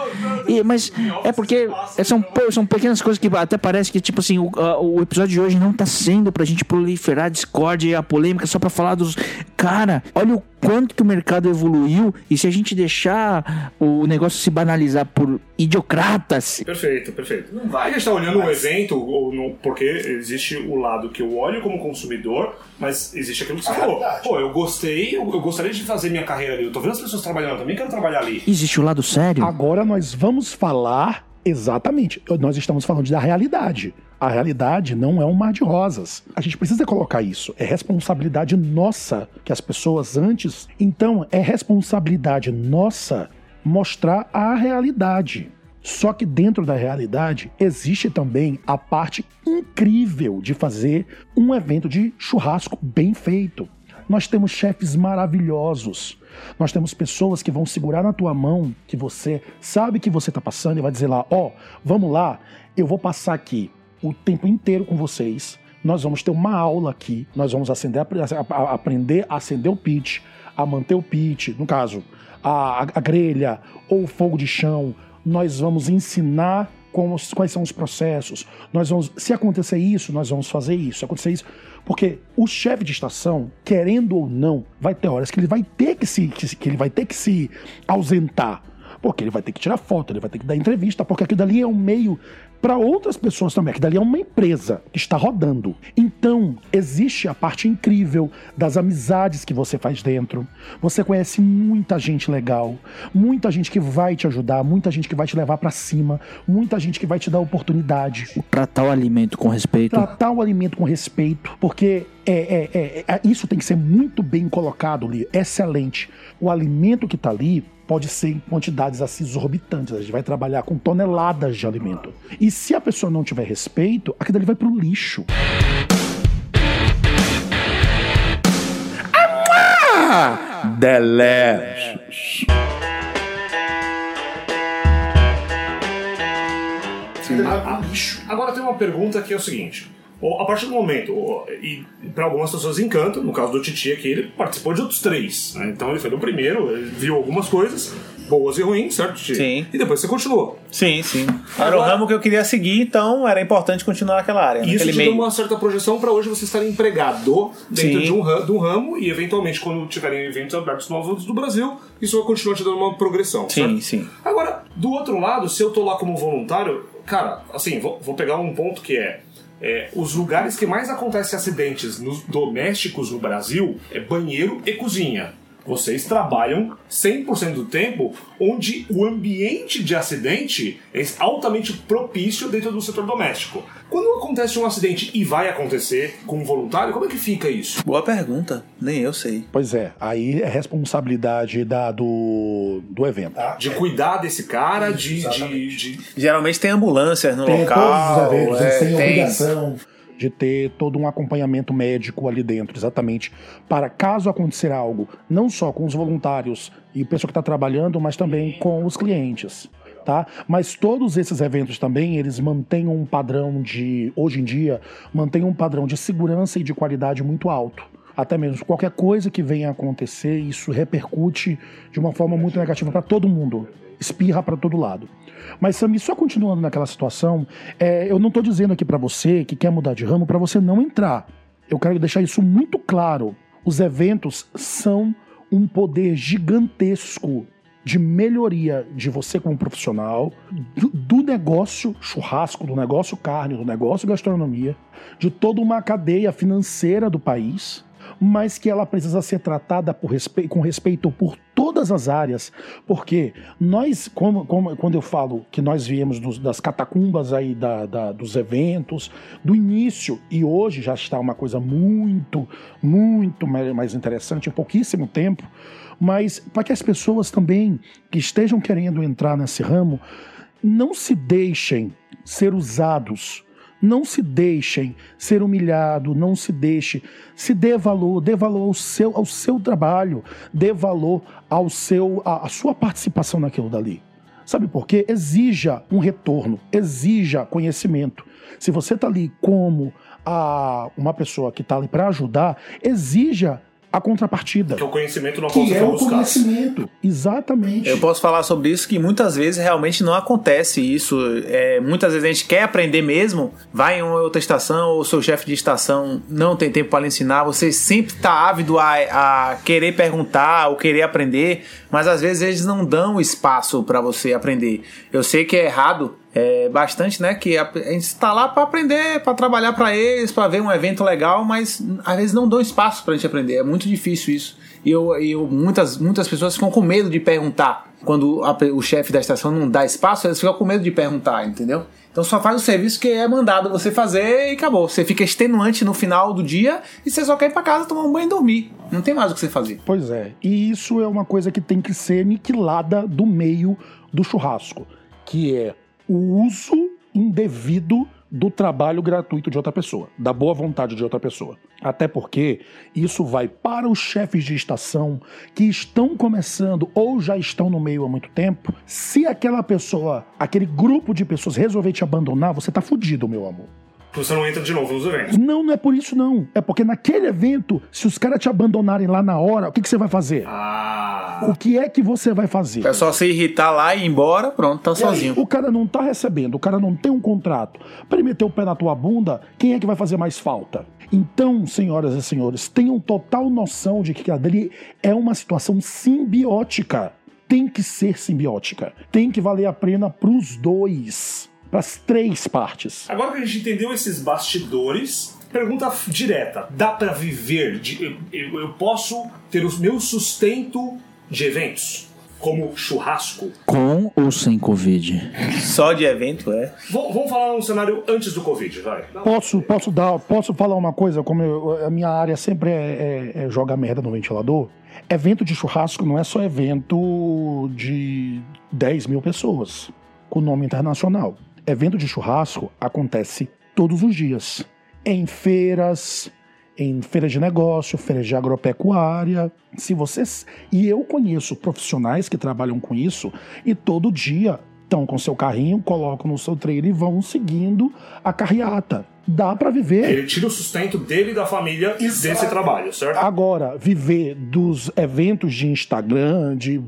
S4: E, mas é porque são, são pequenas coisas que até parece que, tipo assim, o, o episódio de hoje não tá sendo pra gente proliferar a discórdia e a polêmica só pra falar dos. Cara, olha o quanto que o mercado evoluiu e se a gente deixar o negócio se banalizar por idiocratas.
S3: Perfeito, perfeito. Não vai. A gente tá olhando um evento, ou no, porque existe o lado que eu olho como consumidor, mas existe aquilo que você é falou. Pô, eu gostei, eu, eu, gostaria de fazer minha carreira ali. Eu tô vendo as pessoas trabalhando, eu também quero trabalhar ali.
S4: Existe o lado sério.
S5: Agora nós vamos falar exatamente. Nós estamos falando da realidade. A realidade não é um mar de rosas. A gente precisa colocar isso. É responsabilidade nossa que as pessoas antes. Então, é responsabilidade nossa mostrar a realidade. Só que dentro da realidade existe também a parte incrível de fazer um evento de churrasco bem feito. Nós temos chefes maravilhosos. Nós temos pessoas que vão segurar na tua mão, que você sabe que você está passando e vai dizer lá: Ó, oh, vamos lá, eu vou passar aqui o tempo inteiro com vocês. Nós vamos ter uma aula aqui. Nós vamos acender, aprender a acender o pitch, a manter o pitch, no caso, a, a grelha ou o fogo de chão. Nós vamos ensinar quais são os processos. Nós vamos, se acontecer isso, nós vamos fazer isso. Se acontecer isso, porque o chefe de estação, querendo ou não, vai ter horas que ele vai ter que se, que ele vai ter que se ausentar porque ele vai ter que tirar foto, ele vai ter que dar entrevista, porque aquilo dali é um meio para outras pessoas também, que dali é uma empresa que está rodando. Então, existe a parte incrível das amizades que você faz dentro. Você conhece muita gente legal, muita gente que vai te ajudar, muita gente que vai te levar para cima, muita gente que vai te dar oportunidade.
S4: Tratar o alimento com respeito.
S5: Tratar o alimento com respeito, porque é, é, é, é isso tem que ser muito bem colocado ali, excelente. O alimento que está ali pode ser em quantidades assim exorbitantes. A gente vai trabalhar com toneladas de alimento. E se a pessoa não tiver respeito, aquilo ali vai pro lixo.
S4: Ah! Delicious.
S3: Agora tem uma pergunta que é o seguinte. A partir do momento, e para algumas pessoas encanta, no caso do Titi aqui, ele participou de outros três. Né? Então ele foi do primeiro, ele viu algumas coisas, boas e ruins, certo, Titi?
S6: Sim.
S3: E depois você continuou.
S6: Sim, sim. Era o ramo que eu queria seguir, então era importante continuar naquela área.
S3: Isso
S6: te
S3: meio. deu uma certa projeção para hoje você estar empregado dentro de um, de um, ramo e eventualmente quando tiverem eventos abertos novos do Brasil, isso vai continuar te dando uma progressão.
S6: Sim,
S3: certo?
S6: sim.
S3: Agora, do outro lado, se eu tô lá como voluntário, cara, assim, vou, vou pegar um ponto que é é, os lugares que mais acontecem acidentes nos domésticos no Brasil é banheiro e cozinha. Vocês trabalham 100% do tempo onde o ambiente de acidente é altamente propício dentro do setor doméstico. Quando acontece um acidente e vai acontecer com um voluntário, como é que fica isso?
S6: Boa pergunta, nem eu sei.
S5: Pois é, aí é responsabilidade da, do, do evento.
S3: Tá? De cuidar desse cara, de, de, de,
S6: Geralmente tem ambulâncias no
S5: tem
S6: local.
S5: Todos os eventos, é, tem obrigação de ter todo um acompanhamento médico ali dentro, exatamente, para caso acontecer algo, não só com os voluntários e o pessoal que está trabalhando, mas também com os clientes. Tá? Mas todos esses eventos também, eles mantêm um padrão de, hoje em dia, mantêm um padrão de segurança e de qualidade muito alto até mesmo qualquer coisa que venha a acontecer, isso repercute de uma forma muito negativa para todo mundo, espirra para todo lado. Mas, Sami, só continuando naquela situação, é, eu não estou dizendo aqui para você que quer mudar de ramo para você não entrar. Eu quero deixar isso muito claro. Os eventos são um poder gigantesco de melhoria de você como profissional, do, do, negócio churrasco, do negócio carne, do negócio gastronomia, de toda uma cadeia financeira do país, mas que ela precisa ser tratada respe com respeito por todas as áreas, porque nós, como, como quando eu falo que nós viemos dos, das catacumbas aí da, da, dos eventos, do início, e hoje já está uma coisa muito, muito mais interessante, em pouquíssimo tempo, mas para que as pessoas também que estejam querendo entrar nesse ramo não se deixem ser usados não se deixem ser humilhado, não se deixe, se dê valor, dê valor ao seu, ao seu trabalho, dê valor ao seu, à, sua participação naquilo dali. Sabe por quê? Exija um retorno, exija conhecimento. Se você está ali como a, uma pessoa que está ali para ajudar, exija a contrapartida.
S3: Que é o conhecimento não
S5: que é o conhecimento. Exatamente.
S6: Eu posso falar sobre isso que muitas vezes realmente não acontece isso. É, muitas vezes a gente quer aprender mesmo, vai em uma outra estação, ou o seu chefe de estação não tem tempo para lhe ensinar, você sempre está ávido a, a querer perguntar ou querer aprender, mas às vezes eles não dão espaço para você aprender. Eu sei que é errado, é, bastante, né? Que a, gente está lá para aprender, para trabalhar para eles, para ver um evento legal, mas às vezes não dão espaço para a gente aprender. É muito difícil isso. E eu, eu, muitas, muitas pessoas ficam com medo de perguntar. Quando a, o chefe da estação não dá espaço, eles ficam com medo de perguntar, entendeu? Então só faz o serviço que é mandado você fazer e acabou. Você fica extenuante no final do dia e você só quer ir para casa tomar um banho e dormir. Não tem mais o que você fazer.
S5: Pois é. E isso é uma coisa que tem que ser aniquilada do meio do churrasco, que é o uso indevido do trabalho gratuito de outra pessoa, da boa vontade de outra pessoa. Até porque isso vai para os chefes de estação que estão começando ou já estão no meio há muito tempo. Se aquela pessoa, aquele grupo de pessoas resolver te abandonar, você tá fudido, meu amor
S3: você não entra de novo nos eventos.
S5: Não, não é por isso não. É porque naquele evento, se os caras te abandonarem lá na hora, o que, que você vai fazer?
S3: Ah.
S5: O que é que você vai fazer?
S6: É só se irritar lá e ir embora, pronto, tá e sozinho.
S5: Aí, o cara não tá recebendo, o cara não tem um contrato. Pra ele meter o pé na tua bunda, quem é que vai fazer mais falta? Então, senhoras e senhores, tenham total noção de que ali é uma situação simbiótica. Tem que ser simbiótica. Tem que valer a pena pros dois para as três partes.
S3: Agora que a gente entendeu esses bastidores, pergunta direta: dá para viver? De, eu, eu posso ter o meu sustento de eventos? Como churrasco?
S4: Com ou sem Covid?
S6: Só de evento, é.
S3: vamos falar um cenário antes do Covid, vai.
S5: Posso, posso, dar, posso falar uma coisa? Como eu, a minha área sempre é, é, é jogar merda no ventilador. Evento de churrasco não é só evento de 10 mil pessoas com nome internacional. Evento de churrasco acontece todos os dias. Em feiras, em feiras de negócio, feiras de agropecuária. Se vocês. E eu conheço profissionais que trabalham com isso e todo dia estão com seu carrinho, colocam no seu trailer e vão seguindo a carreata. Dá para viver.
S3: Ele tira o sustento dele e da família Exato. desse trabalho, certo?
S5: Agora, viver dos eventos de Instagram, de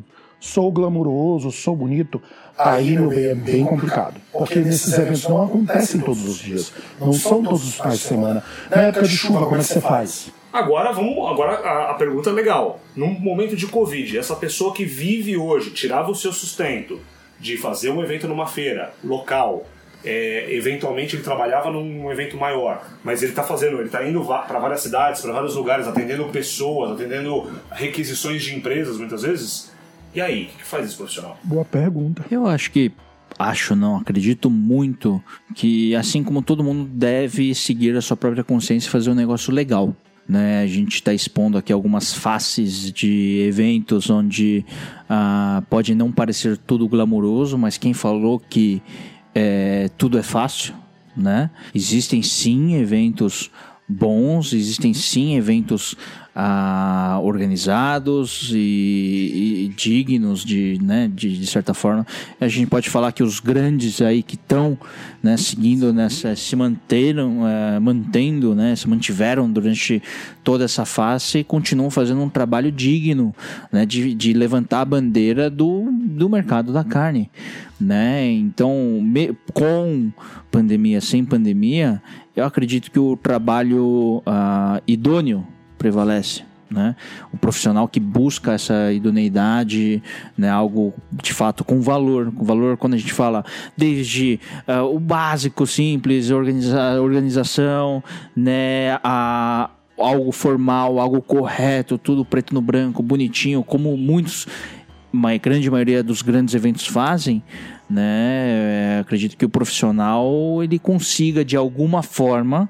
S5: sou glamuroso, sou bonito, aí, meu bem, é bem complicado. Porque nesses eventos não acontecem todos os dias, não são todos os finais de semana. Na época de chuva, como é que você faz?
S3: Agora vamos. Agora a, a pergunta é legal. Num momento de Covid, essa pessoa que vive hoje, tirava o seu sustento de fazer um evento numa feira local, é, eventualmente ele trabalhava num evento maior, mas ele está fazendo, ele está indo para várias cidades, para vários lugares, atendendo pessoas, atendendo requisições de empresas muitas vezes. E aí, o que faz esse profissional?
S5: Boa pergunta.
S4: Eu acho que acho não, acredito muito que assim como todo mundo deve seguir a sua própria consciência e fazer um negócio legal. Né, a gente está expondo aqui algumas faces de eventos onde ah, pode não parecer tudo glamouroso, mas quem falou que é, tudo é fácil, né? Existem sim eventos bons, existem sim eventos ah, organizados e, e, dignos de, né, de, de, certa forma. A gente pode falar que os grandes aí que estão né, seguindo nessa, se manteram, uh, mantendo, né, se mantiveram durante toda essa fase e continuam fazendo um trabalho digno né, de, de levantar a bandeira do, do mercado da carne. Né? Então, me, com pandemia, sem pandemia, eu acredito que o trabalho uh, idôneo prevalece. Né? O profissional que busca essa idoneidade, né? algo de fato com valor. Com valor, quando a gente fala desde uh, o básico, simples, organiza organização, né? a, algo formal, algo correto, tudo preto no branco, bonitinho, como muitos uma grande maioria dos grandes eventos fazem, né? É, acredito que o profissional ele consiga de alguma forma,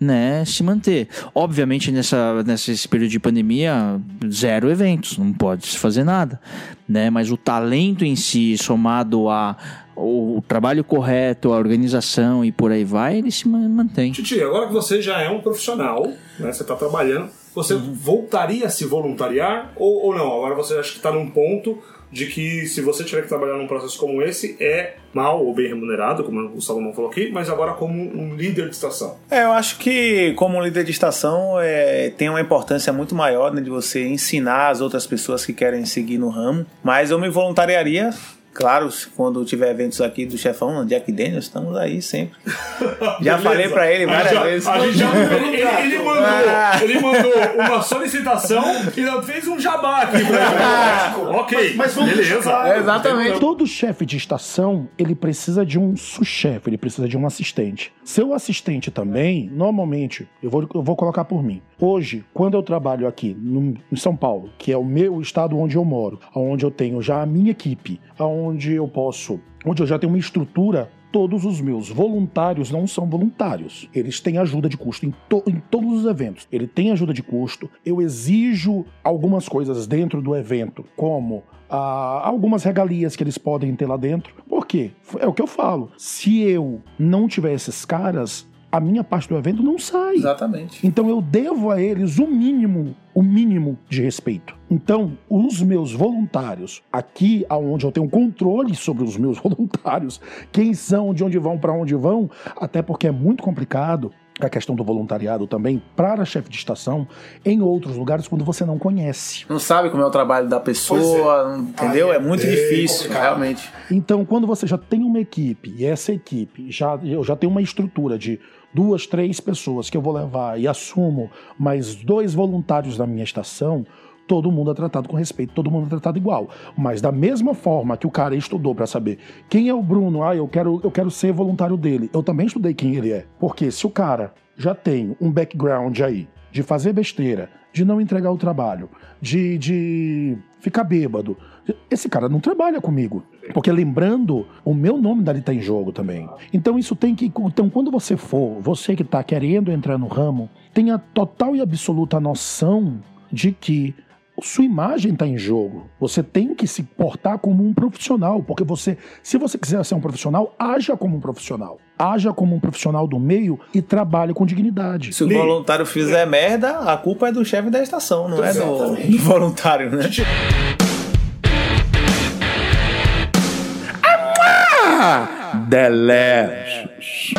S4: né, se manter. Obviamente nessa nesse período de pandemia, zero eventos, não pode se fazer nada, né? Mas o talento em si somado a o trabalho correto, a organização e por aí vai, ele se mantém.
S3: Titi, agora que você já é um profissional, né, você está trabalhando, você uhum. voltaria a se voluntariar ou, ou não? Agora você acha que está num ponto de que se você tiver que trabalhar num processo como esse, é mal ou bem remunerado, como o Salomão falou aqui, mas agora como um líder de estação.
S6: É, eu acho que como líder de estação é, tem uma importância muito maior né, de você ensinar as outras pessoas que querem seguir no ramo, mas eu me voluntariaria Claro, quando tiver eventos aqui do chefão, Jack Daniels, estamos aí sempre. Já falei pra ele várias
S3: já,
S6: vezes.
S3: A gente já, ele, ele, mandou, ah. ele mandou uma solicitação e fez um jabá aqui pra ele. Ah. ok, mas, mas beleza.
S6: É, exatamente.
S5: Todo chefe de estação, ele precisa de um sous-chefe, ele precisa de um assistente. Seu assistente também, normalmente, eu vou, eu vou colocar por mim. Hoje, quando eu trabalho aqui no, em São Paulo, que é o meu estado onde eu moro, onde eu tenho já a minha equipe, onde eu posso, onde eu já tenho uma estrutura todos os meus voluntários não são voluntários. Eles têm ajuda de custo em, to em, todos os eventos. Ele tem ajuda de custo. Eu exijo algumas coisas dentro do evento, como ah, algumas regalias que eles podem ter lá dentro. Por quê? É o que eu falo. Se eu não tiver esses caras, a minha parte do evento não sai.
S6: Exatamente.
S5: Então eu devo a eles o mínimo, o mínimo de respeito. Então, os meus voluntários, aqui aonde eu tenho controle sobre os meus voluntários, quem são, de onde vão, para onde vão, até porque é muito complicado a questão do voluntariado também para chefe de estação em outros lugares quando você não conhece.
S6: Não sabe como é o trabalho da pessoa, é. entendeu? é muito é difícil, complicado. realmente.
S5: Então, quando você já tem uma equipe e essa equipe já eu já tenho uma estrutura de duas, três pessoas que eu vou levar e assumo mais dois voluntários da minha estação, todo mundo é tratado com respeito, todo mundo é tratado igual. Mas da mesma forma que o cara estudou para saber quem é o Bruno, ah, eu quero, eu quero ser voluntário dele, eu também estudei quem ele é. Porque se o cara já tem um background aí de fazer besteira, de não entregar o trabalho, de, de ficar bêbado, esse cara não trabalha comigo. Porque lembrando, o meu nome dali tá em jogo também. Então isso tem que. Então, quando você for, você que está querendo entrar no ramo, tenha total e absoluta noção de que sua imagem está em jogo. Você tem que se portar como um profissional, porque você, se você quiser ser um profissional, haja como um profissional. Haja como um profissional do meio e trabalhe com dignidade.
S6: Se o voluntário fizer merda, a culpa é do chefe da estação, não Exatamente. é do, do voluntário, né?
S5: Delecious.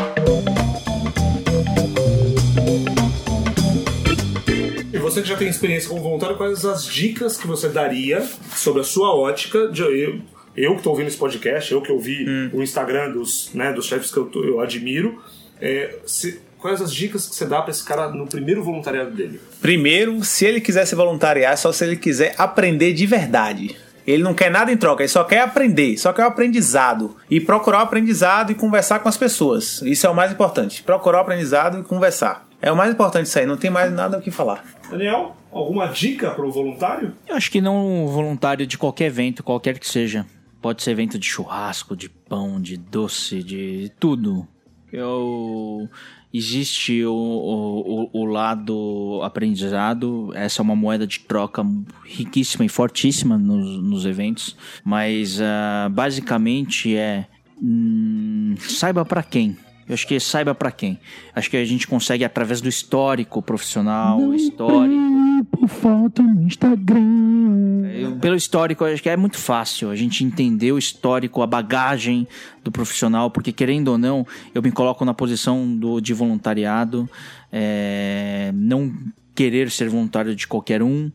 S3: Você que já tem experiência como voluntário, quais as dicas que você daria sobre a sua ótica? De, eu, eu que estou ouvindo esse podcast, eu que ouvi hum. o Instagram dos, né, dos chefes que eu, eu admiro, é, se, quais as dicas que você dá para esse cara no primeiro voluntariado dele?
S6: Primeiro, se ele quiser se voluntariar, é só se ele quiser aprender de verdade. Ele não quer nada em troca, ele só quer aprender, só quer o aprendizado. E procurar o aprendizado e conversar com as pessoas. Isso é o mais importante. Procurar o aprendizado e conversar. É o mais importante isso aí, não tem mais nada o que falar.
S3: Daniel, alguma dica para o voluntário?
S4: Eu acho que não voluntário de qualquer evento, qualquer que seja. Pode ser evento de churrasco, de pão, de doce, de tudo. Eu existe o, o, o, lado aprendizado, essa é uma moeda de troca riquíssima e fortíssima nos, nos eventos, mas uh, basicamente é hum, saiba para quem. Eu acho que saiba para quem. Acho que a gente consegue através do histórico profissional, Não histórico.
S5: Por foto no Instagram.
S4: É, pelo histórico, acho que é muito fácil a gente entender o histórico, a bagagem do profissional, porque querendo ou não, eu me coloco na posição do, de voluntariado, é, não querer ser voluntário de qualquer um,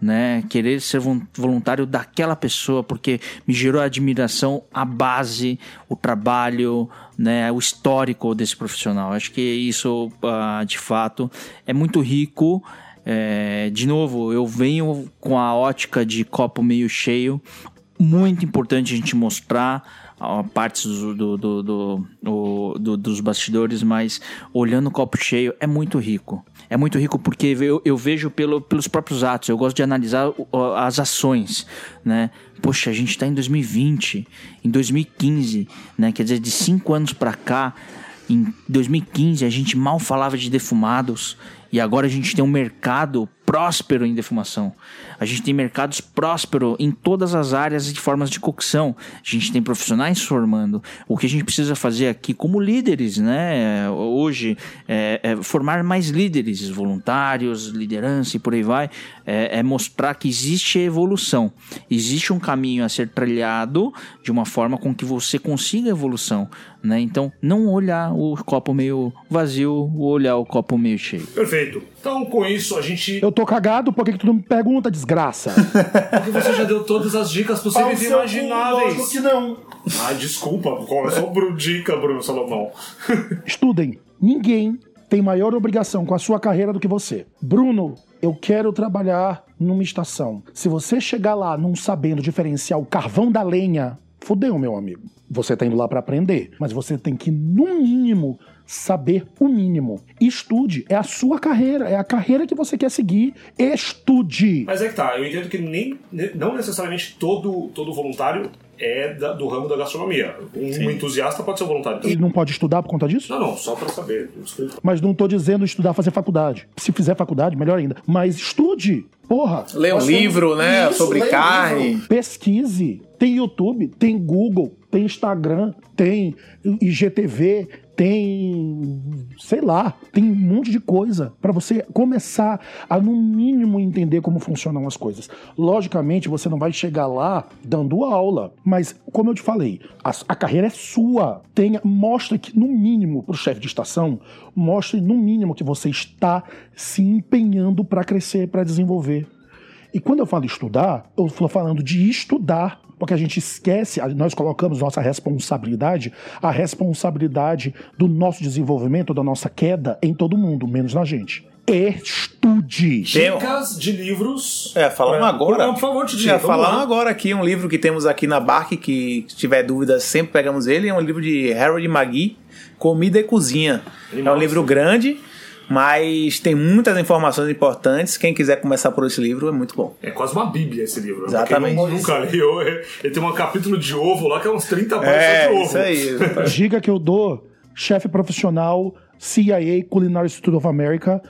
S4: né? Querer ser voluntário daquela pessoa, porque me gerou admiração a base, o trabalho, né? O histórico desse profissional. Acho que isso, uh, de fato, é muito rico. É, de novo, eu venho com a ótica de copo meio cheio. Muito importante a gente mostrar a partes do, do, do dos bastidores, mas olhando o copo cheio é muito rico. É muito rico porque eu, eu vejo pelo, pelos próprios atos, eu gosto de analisar as ações, né? Poxa, a gente está em 2020, em 2015, né? Quer dizer, de cinco anos para cá, em 2015 a gente mal falava de defumados e agora a gente tem um mercado próspero em defumação. A gente tem mercados prósperos em todas as áreas e formas de cocção. A gente tem profissionais formando. O que a gente precisa fazer aqui como líderes, né? Hoje, é, é formar mais líderes, voluntários, liderança e por aí vai. É, é mostrar que existe evolução. Existe um caminho a ser trilhado de uma forma com que você consiga evolução. Né? Então, não olhar o copo meio vazio, olhar o copo meio cheio.
S3: Perfeito. Então, com isso, a gente.
S5: Eu tô cagado, por que, que tu não me pergunta, desgraça?
S3: Porque você já deu todas as dicas possíveis e imagináveis.
S5: que não.
S3: Ah, desculpa, começou Bruno dica, Bruno Salomão.
S5: Estudem. Ninguém tem maior obrigação com a sua carreira do que você. Bruno, eu quero trabalhar numa estação. Se você chegar lá não sabendo diferenciar o carvão da lenha, fodeu, meu amigo. Você tá indo lá para aprender, mas você tem que, no mínimo, saber o mínimo. Estude, é a sua carreira, é a carreira que você quer seguir. Estude.
S3: Mas é que tá, eu entendo que nem, não necessariamente todo, todo voluntário é da, do ramo da gastronomia. Um, um, entusiasta pode ser voluntário
S5: Ele não pode estudar por conta disso?
S3: Não, não, só para saber. Desculpa.
S5: Mas não tô dizendo estudar, fazer faculdade. Se fizer faculdade, melhor ainda. Mas estude. Porra.
S6: Lê um livro, né? Isso, sobre carne. Um
S5: Pesquise. Tem YouTube, tem Google, tem Instagram, tem IGTV, tem, sei lá, tem um monte de coisa para você começar a, no mínimo, entender como funcionam as coisas. Logicamente, você não vai chegar lá dando aula, mas, como eu te falei, a, a carreira é sua. Tenha, mostre que, no mínimo, para o chefe de estação, mostre, no mínimo, que você está se empenhando para crescer, para desenvolver. E quando eu falo estudar, eu estou falando de estudar porque a gente esquece, nós colocamos nossa responsabilidade, a responsabilidade do nosso desenvolvimento, da nossa queda em todo mundo, menos na gente. Estude.
S3: Dicas de livros.
S6: É, falando agora.
S3: Por, por favor, te
S6: diga. Falando agora aqui, um livro que temos aqui na Barque, que se tiver dúvidas, sempre pegamos ele. É um livro de Harold McGee, Comida e Cozinha. é um livro grande mas tem muitas informações importantes. Quem quiser começar por esse livro é muito bom.
S3: É quase uma bíblia esse livro. Né?
S6: Exatamente.
S3: Quem nunca leu, ele tem um capítulo de ovo lá que é uns 30 páginas
S6: é,
S3: de ovo.
S6: Isso aí.
S5: Diga que eu dou chefe profissional CIA Culinary Institute of America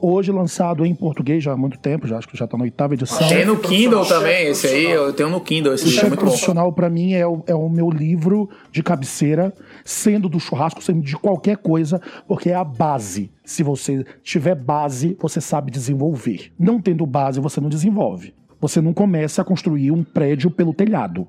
S5: hoje lançado em português já há muito tempo, já acho que já está na oitava edição.
S6: Tem no Kindle também, esse aí, eu tenho no Kindle esse
S5: o chefe profissional para mim é o, é o meu livro de cabeceira, sendo do churrasco, sendo de qualquer coisa, porque é a base. Se você tiver base, você sabe desenvolver. Não tendo base, você não desenvolve. Você não começa a construir um prédio pelo telhado.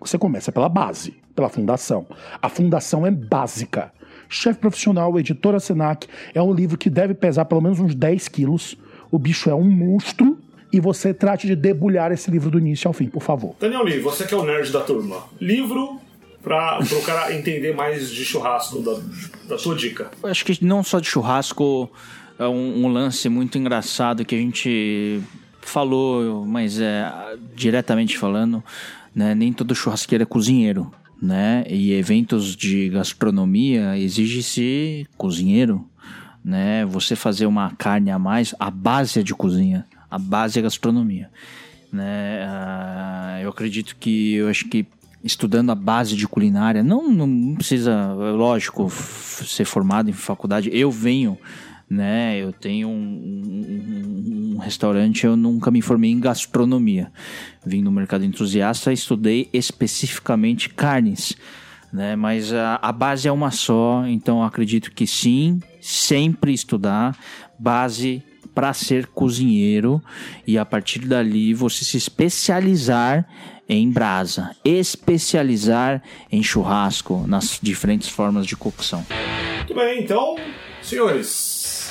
S5: Você começa pela base, pela fundação. A fundação é básica. Chefe Profissional, Editora Senac, é um livro que deve pesar pelo menos uns 10 quilos. O bicho é um monstro. E você trate de debulhar esse livro do início ao fim, por favor.
S3: Daniel Lee, você que é o nerd da turma. Livro para o cara entender mais de churrasco, da, da sua dica.
S4: Eu acho que não só de churrasco, é um, um lance muito engraçado que a gente falou, mas é diretamente falando, né, nem todo churrasqueiro é cozinheiro né? E eventos de gastronomia exige-se cozinheiro, né? Você fazer uma carne a mais, a base é de cozinha, a base é gastronomia, né? Uh, eu acredito que, eu acho que estudando a base de culinária, não, não precisa, lógico, ser formado em faculdade. Eu venho né? Eu tenho um, um, um, restaurante, eu nunca me formei em gastronomia. Vim no mercado entusiasta, estudei especificamente carnes, né? Mas a, a base é uma só, então acredito que sim, sempre estudar base para ser cozinheiro e a partir dali você se especializar em brasa, especializar em churrasco nas diferentes formas de cocção.
S3: Muito bem, então, senhores,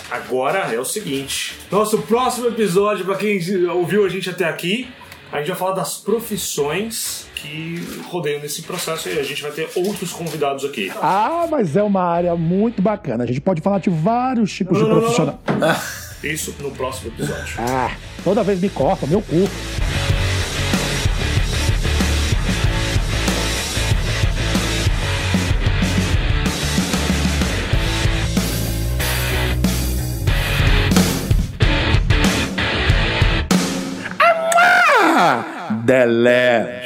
S3: Agora é o seguinte: nosso próximo episódio, para quem ouviu a gente até aqui, a gente vai falar das profissões que rodeiam nesse processo e a gente vai ter outros convidados aqui.
S5: Ah, mas é uma área muito bacana. A gente pode falar de vários tipos não, de profissionais.
S3: Isso no próximo episódio.
S5: Ah, toda vez me corta, meu cu.
S6: Delete.